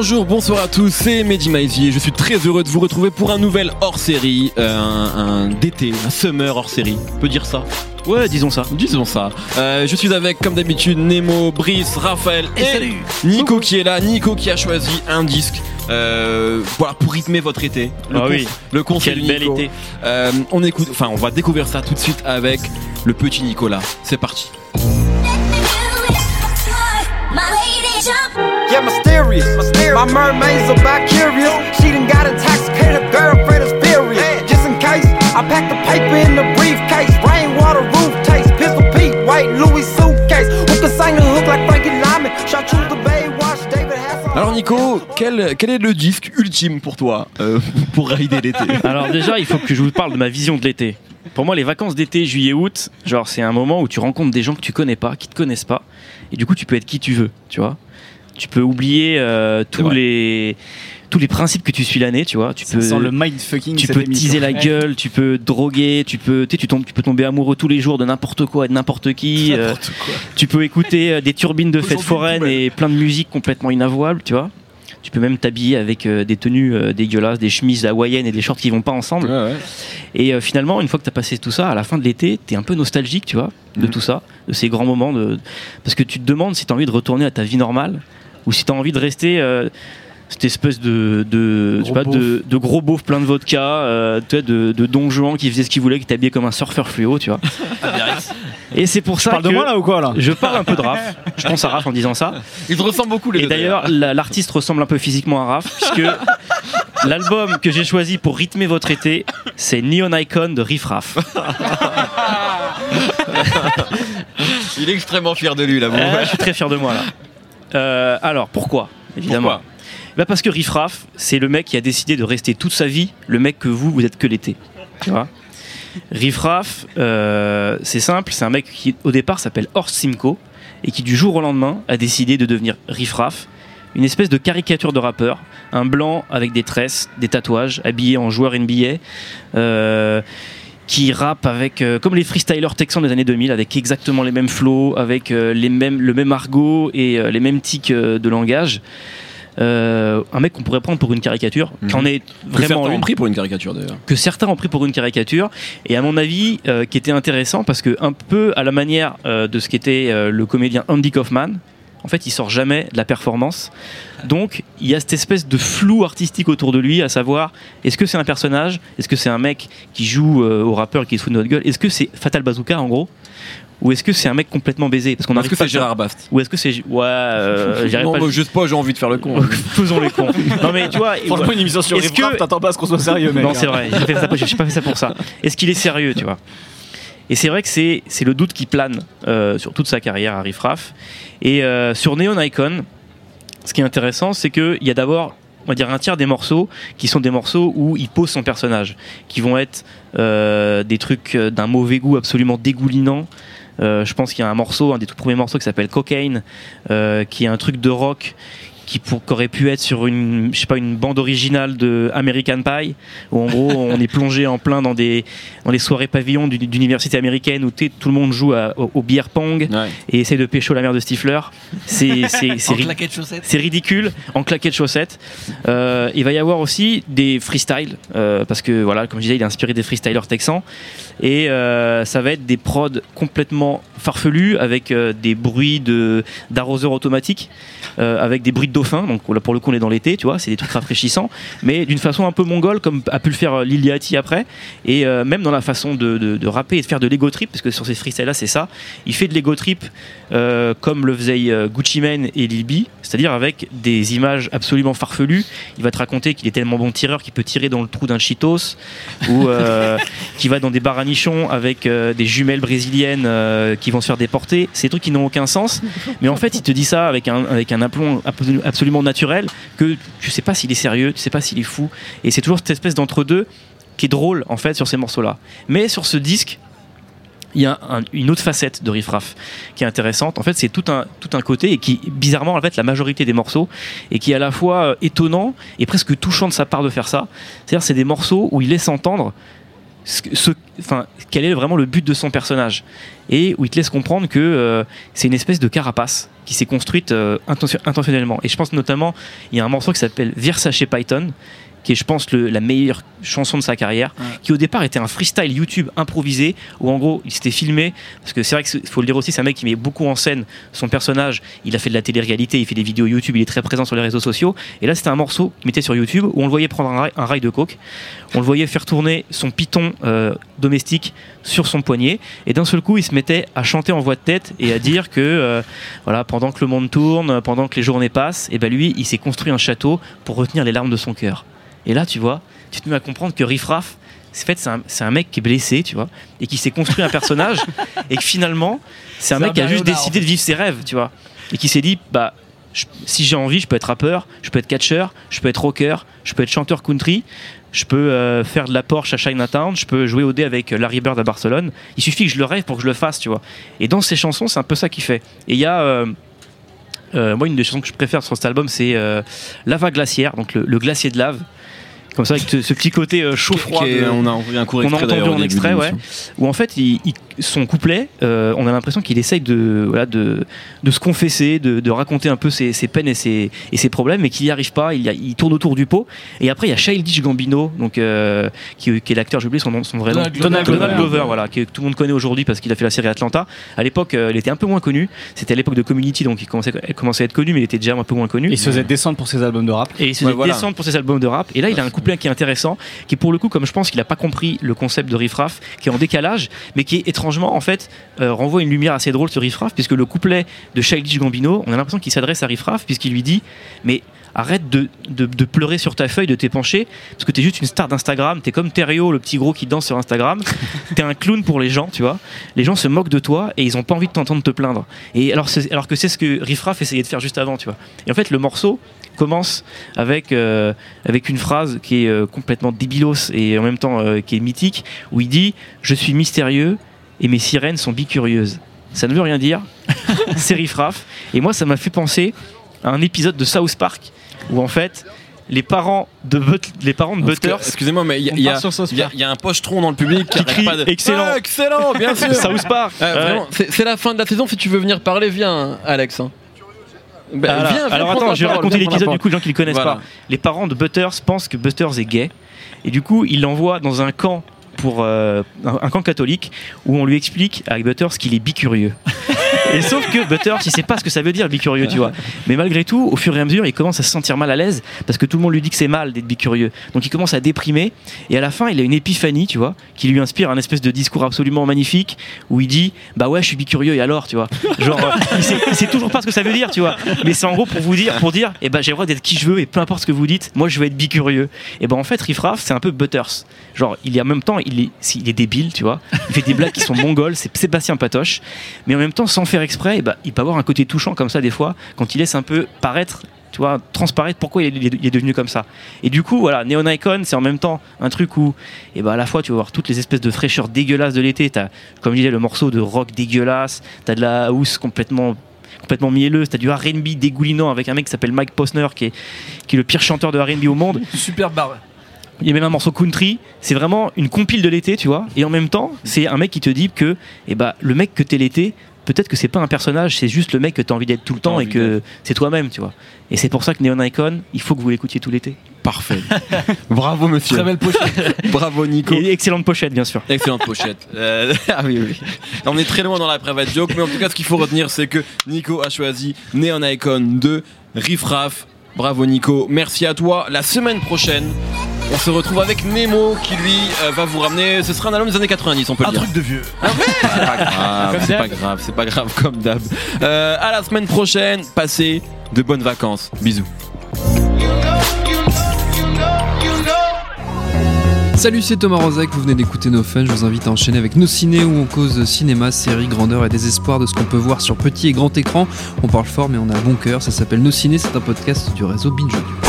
Bonjour, bonsoir à tous, c'est Mehdi Maizy et je suis très heureux de vous retrouver pour un nouvel hors-série, euh, un, un d'été, un summer hors-série. On peut dire ça Ouais, disons ça. Disons ça. Euh, je suis avec, comme d'habitude, Nemo, Brice, Raphaël et, Nico qui est là. Nico qui a choisi un disque. Euh, voilà pour rythmer votre été. Le Ah oui. Le conseil Quel du bel Nico. été. Euh, on écoute, enfin on va découvrir ça tout de suite avec le petit Nicolas. C'est parti. Yeah, mysterious. My mermaid's about curious. She done got intoxicated, her girlfriend is furious. Just in case, I packed the paper in the briefcase. Rainwater roof taste, pistol Pete, white Louis suitcase. Who can sing the hook like Frankie Lyman? Chartreuse the Baywatch, David Hasselhoff. Alors Nico, quel, quel est le disque ultime pour toi euh, pour rider l'été? Alors déjà, il faut que je vous parle de ma vision de l'été. Pour moi, les vacances d'été, juillet-août, genre c'est un moment où tu rencontres des gens que tu connais pas, qui te connaissent pas, et du coup tu peux être qui tu veux, tu vois? Tu peux oublier euh, tous les tous les principes que tu suis l'année, tu vois. Tu Ça peux sent le mindfucking. tu peux teaser la gueule, tu peux droguer, tu peux, tu, tombes, tu peux tomber amoureux tous les jours de n'importe quoi et de n'importe qui. euh, tu peux écouter euh, des turbines de fêtes foraines et plein de musique complètement inavouable, tu vois. Tu peux même t'habiller avec euh, des tenues euh, dégueulasses, des chemises hawaïennes et des shorts qui vont pas ensemble. Et euh, finalement, une fois que tu as passé tout ça, à la fin de l'été, tu es un peu nostalgique, tu vois, de Mhm. tout ça, de ces grands moments. De... Parce que tu te demandes si tu as envie de retourner à ta vie normale ou si tu as envie de rester. euh, cette espèce de, Gros pas, beauf. de, de gros beauf plein de vodka, euh, tu vois, de, de Don Juan qui faisait ce qu'il voulait, qui t'habillait comme un surfeur fluo, tu vois. Et c'est pour Tu ça parles que de moi là ou quoi là? je parle un peu de Raph. Je pense à Raph en disant ça. Il te ressemble beaucoup les Et d'ailleurs, la- l'artiste ressemble un peu physiquement à Raph, puisque l'album que j'ai choisi pour rythmer votre été, c'est Neon Icon de Riff Raff. Il est extrêmement fier de lui là. Euh, je suis très fier de moi là. Euh, alors, pourquoi Évidemment. Pourquoi Bah parce que Riff Raff, c'est le mec qui a décidé de rester toute sa vie le mec que vous, vous êtes que l'été. Tu vois Riff Raff, euh, c'est simple, c'est un mec qui au départ s'appelle Horst Simcoe et qui du jour au lendemain a décidé de devenir Riff Raff, une espèce de caricature de rappeur, un blanc avec des tresses, des tatouages, habillé en joueur NBA. euh, qui rappe avec euh, comme les freestylers texans des années 2000 avec exactement les mêmes flows avec euh, les mêmes le même argot et euh, les mêmes tics de langage un mec qu'on pourrait prendre pour une caricature Mhm. qu'en est Que vraiment certains ont pris pour une caricature d'ailleurs. que certains ont pris pour une caricature et à mon avis qui était intéressant parce que un peu à la manière de ce qu'était le comédien Andy Kaufman en fait il sort jamais de la performance donc il y a cette espèce de flou artistique autour de lui à savoir est-ce que c'est un personnage? Est-ce que c'est un mec qui joue euh, au rappeur et qui se fout de notre gueule? Est-ce que c'est Fatal Bazooka en gros? Ou est-ce que c'est un mec complètement baisé? Parce qu'on Est-ce arrive que pas c'est Gérard Bast? Ou est-ce que c'est ouais euh, Non, pas mais juste pas, j'ai envie de faire le con. faisons les cons non mais tu vois Franchement, une émission sur Est-ce Riff que- t'attends pas à ce qu'on soit sérieux, mec. non, hein. c'est vrai, j'ai fait ça- j'ai pas fait ça pour ça. Est-ce qu'il est sérieux, tu vois? Et c'est vrai que c'est le doute qui plane euh, sur toute sa carrière à Riff Raff. Et euh, sur Neon Icon, ce qui est intéressant, c'est qu'il y a d'abord, on va dire, un tiers des morceaux qui sont des morceaux où il pose son personnage, qui vont être euh, des trucs d'un mauvais goût absolument dégoulinant. Je pense qu'il y a un morceau, un des tout premiers morceaux qui s'appelle Cocaine, qui est un truc de rock qui, pour, qui aurait pu être sur une, je sais pas, une bande originale de American Pie, où en gros on est plongé en plein dans des, dans les soirées pavillons d'université américaine où tout le monde joue à- au, au beer pong Ouais. et essaie de pécho la mère de Stifler. C'est, ridicule en claquettes chaussettes. Euh, il va y avoir aussi des freestyles euh, parce que voilà, comme je disais, il est inspiré des freestylers texans et euh, ça va être des prods complètement farfelus avec des bruits de d'arroseurs automatiques, avec des bruits de Donc là pour le coup on est dans l'été, tu vois, c'est des trucs rafraîchissants, mais d'une façon un peu mongole comme a pu le faire euh, Lil Yachty après. Et euh, même dans la façon de, de- de rapper et de faire de l'ego trip, parce que sur ces freestyles là c'est ça, il fait de l'ego trip euh, comme le faisaient euh, Gucci Mane et Lil B, c'est-à-dire avec des images absolument farfelues. Il va te raconter qu'il est tellement bon tireur qu'il peut tirer dans le trou d'un Cheetos, ou euh, qu'il va dans des bars à nichons avec des jumelles brésiliennes qui vont se faire déporter. C'est des trucs qui n'ont aucun sens, mais en fait il te dit ça avec un, avec un aplomb absolu- absolument naturel que tu sais pas s'il est sérieux, tu sais pas s'il est fou, et c'est toujours cette espèce d'entre-deux qui est drôle en fait sur ces morceaux-là. Mais sur ce disque, il y a un- une autre facette de Riff Raff qui est intéressante. En fait, c'est tout un, tout un côté et qui, bizarrement, en fait, la majorité des morceaux et qui est à la fois euh, étonnant et presque touchant de sa part de faire ça. C'est-à-dire, c'est des morceaux où il laisse entendre quel est vraiment le but de son personnage et où il te laisse comprendre que euh, c'est une espèce de carapace qui s'est construite euh, intention- intentionnellement. Et je pense notamment, il y a un morceau qui s'appelle Versace Python, qui est, je pense, le- la meilleure chanson de sa carrière, qui au départ était un freestyle YouTube improvisé, où en gros, il s'était filmé, parce que c'est vrai qu'il faut le dire aussi, c'est un mec qui met beaucoup en scène son personnage, il a fait de la télé-réalité, il fait des vidéos YouTube, il est très présent sur les réseaux sociaux, et là c'était un morceau qu'il mettait sur YouTube, où on le voyait prendre un rail, un rail de coke, on le voyait faire tourner son python euh, domestique sur son poignet, et d'un seul coup, il se mettait à chanter en voix de tête et à dire que euh, voilà, pendant que le monde tourne, pendant que les journées passent, et ben lui, il s'est construit un château pour retenir les larmes de son cœur. Et là, tu vois, tu te mets à comprendre que Riff Raff, c'est fait, c'est un, mec qui est blessé, tu vois, et qui s'est construit un personnage, et que finalement, c'est un mec un qui a juste décidé de vivre ses rêves, tu vois, et qui s'est dit, bah, je- si j'ai envie, je peux être rappeur, je peux être catcheur, je peux être rocker, je peux être chanteur country, je peux euh, faire de la Porsche à Chinatown, je peux jouer au dé avec euh, Larry Bird à Barcelone. Il suffit que je le rêve pour que je le fasse, tu vois. Et dans ses chansons, c'est un peu ça qu'il fait. Et il y a. euh, euh, moi, une des chansons que je préfère sur cet album, c'est Lava Glaciaire, donc le, le glacier de lave. Comme ça, avec ce, petit côté euh, chaud-froid. On a entendu un court qu'on a extrait entendu en extrait, ouais. où en fait, il- il- son couplet, euh, on a l'impression qu'il essaye de, voilà, de, de se confesser, de, de raconter un peu ses, ses peines et ses, et ses problèmes, mais qu'il n'y arrive pas. Il, y a- il tourne autour du pot. Et après, il y a Childish Gambino, donc, euh, qui, qui est l'acteur, j'ai oublié son, nom- son vrai nom. Donald Glover. Donald Glover, voilà, que tout le monde connaît aujourd'hui parce qu'il a fait la série Atlanta. À l'époque, euh, il était un peu moins connu. C'était à l'époque de Community, donc il commençait, il commençait à être connu, mais il était déjà un peu moins connu. Il se faisait descendre pour ses albums de rap. Et il se Ouais, faisait voilà. descendre pour ses albums de rap. Et là, il a un couplet qui est intéressant, qui pour le coup, comme je pense qu'il a pas compris le concept de Riff Raff, qui est en décalage, mais qui étrangement, en fait, euh, renvoie une lumière assez drôle sur Riff Raff, puisque le couplet de Childish Gambino, on a l'impression qu'il s'adresse à Riff Raff, puisqu'il lui dit, mais arrête de, de, de pleurer sur ta feuille, de t'épancher, parce que t'es juste une star d'Instagram, t'es comme Terrio, le petit gros qui danse sur Instagram, t'es un clown pour les gens, tu vois. Les gens se moquent de toi et ils ont pas envie de t'entendre te plaindre. Et alors, alors que c'est ce que Riff Raff essayait de faire juste avant, tu vois. Et en fait, le morceau commence avec, euh, avec une phrase qui est euh, complètement débilos et en même temps euh, qui est mythique, où il dit Je suis mystérieux et mes sirènes sont bicurieuses. Ça ne veut rien dire, c'est Riff Raff. Et moi, ça m'a fait penser à un épisode de South Park où en fait, les parents de, But- les parents de Butters Excusez-moi, mais il y, a- y y un pochetron dans le public qui, crie pas de. excellent. Ah, excellent, bien sûr. South Park Ah, Ouais. c'est la fin de la saison. Si tu veux venir parler, viens, Alex. hein. Bah, Voilà. viens, viens Alors attends, je vais raconter l'épisode du coup, les gens qui le connaissent Voilà. pas. Les parents de Butters pensent que Butters est gay et du coup, ils l'envoient dans un camp pour euh, un, camp catholique où on lui explique à Butters qu'il est bicurieux. Et sauf que Butters, il sait pas ce que ça veut dire bicurieux, tu vois. Mais malgré tout, au fur et à mesure, il commence à se sentir mal à l'aise parce que tout le monde lui dit que c'est mal d'être bicurieux. Donc il commence à déprimer et à la fin, il a une épiphanie, tu vois, qui lui inspire un espèce de discours absolument magnifique où il dit "Bah ouais, je suis bicurieux et alors, tu vois?" Genre il sait, sait toujours pas ce que ça veut dire, tu vois. Mais c'est en gros pour vous dire pour dire "Eh ben j'ai le droit d'être qui je veux et peu importe ce que vous dites, moi je veux être bicurieux." Et ben en fait, Riff Raff, c'est un peu Butters. Genre, il est en même temps, il est, il est débile, tu vois. Il fait des blagues qui sont mongoles, c'est Sébastien Patoche. Mais en même temps, sans faire exprès, eh ben, il peut avoir un côté touchant comme ça des fois, quand il laisse un peu paraître, tu vois, transparaître pourquoi il est, il est devenu comme ça. Et du coup, voilà, Neon Icon, c'est en même temps un truc où, et ben à la fois, tu vas voir toutes les espèces de fraîcheurs dégueulasses de l'été. T'as, comme je disais, le morceau de rock dégueulasse, t'as de la house complètement complètement mielleuse, t'as du R&B dégoulinant avec un mec qui s'appelle Mike Posner qui est, qui est le pire chanteur de R&B au monde Super barre. il y a même un morceau country, c'est vraiment une compile de l'été, tu vois. Et en même temps, c'est un mec qui te dit que eh ben, le mec que t'es l'été, peut-être que c'est pas un personnage, c'est juste le mec que t'as envie d'être tout le temps et que c'est toi-même, tu vois. Et c'est pour ça que Neon Icon, il faut que vous l'écoutiez tout l'été. Parfait. Bravo, monsieur. Très belle pochette. Bravo, Nico. Et excellente pochette, bien sûr. Excellente pochette. Euh, ah oui, oui. On est très loin dans la private joke, mais en tout cas, ce qu'il faut retenir, c'est que Nico a choisi Neon Icon de Riff Raff. Bravo, Nico. Merci à toi. La semaine prochaine, on se retrouve avec Nemo qui, lui, euh, va vous ramener. Ce sera un album des années 90, on peut le Un dire. truc de vieux. C'est pas grave, c'est pas grave, c'est pas grave comme d'hab. Euh, à la semaine prochaine, passez de bonnes vacances. Bisous. Salut, c'est Thomas Rozek, vous venez d'écouter nos fun, je vous invite à enchaîner avec nos ciné où on cause cinéma, série, grandeur et désespoir de ce qu'on peut voir sur petit et grand écran. On parle fort mais on a bon cœur, ça s'appelle Nos ciné, c'est un podcast du réseau Binge Audio.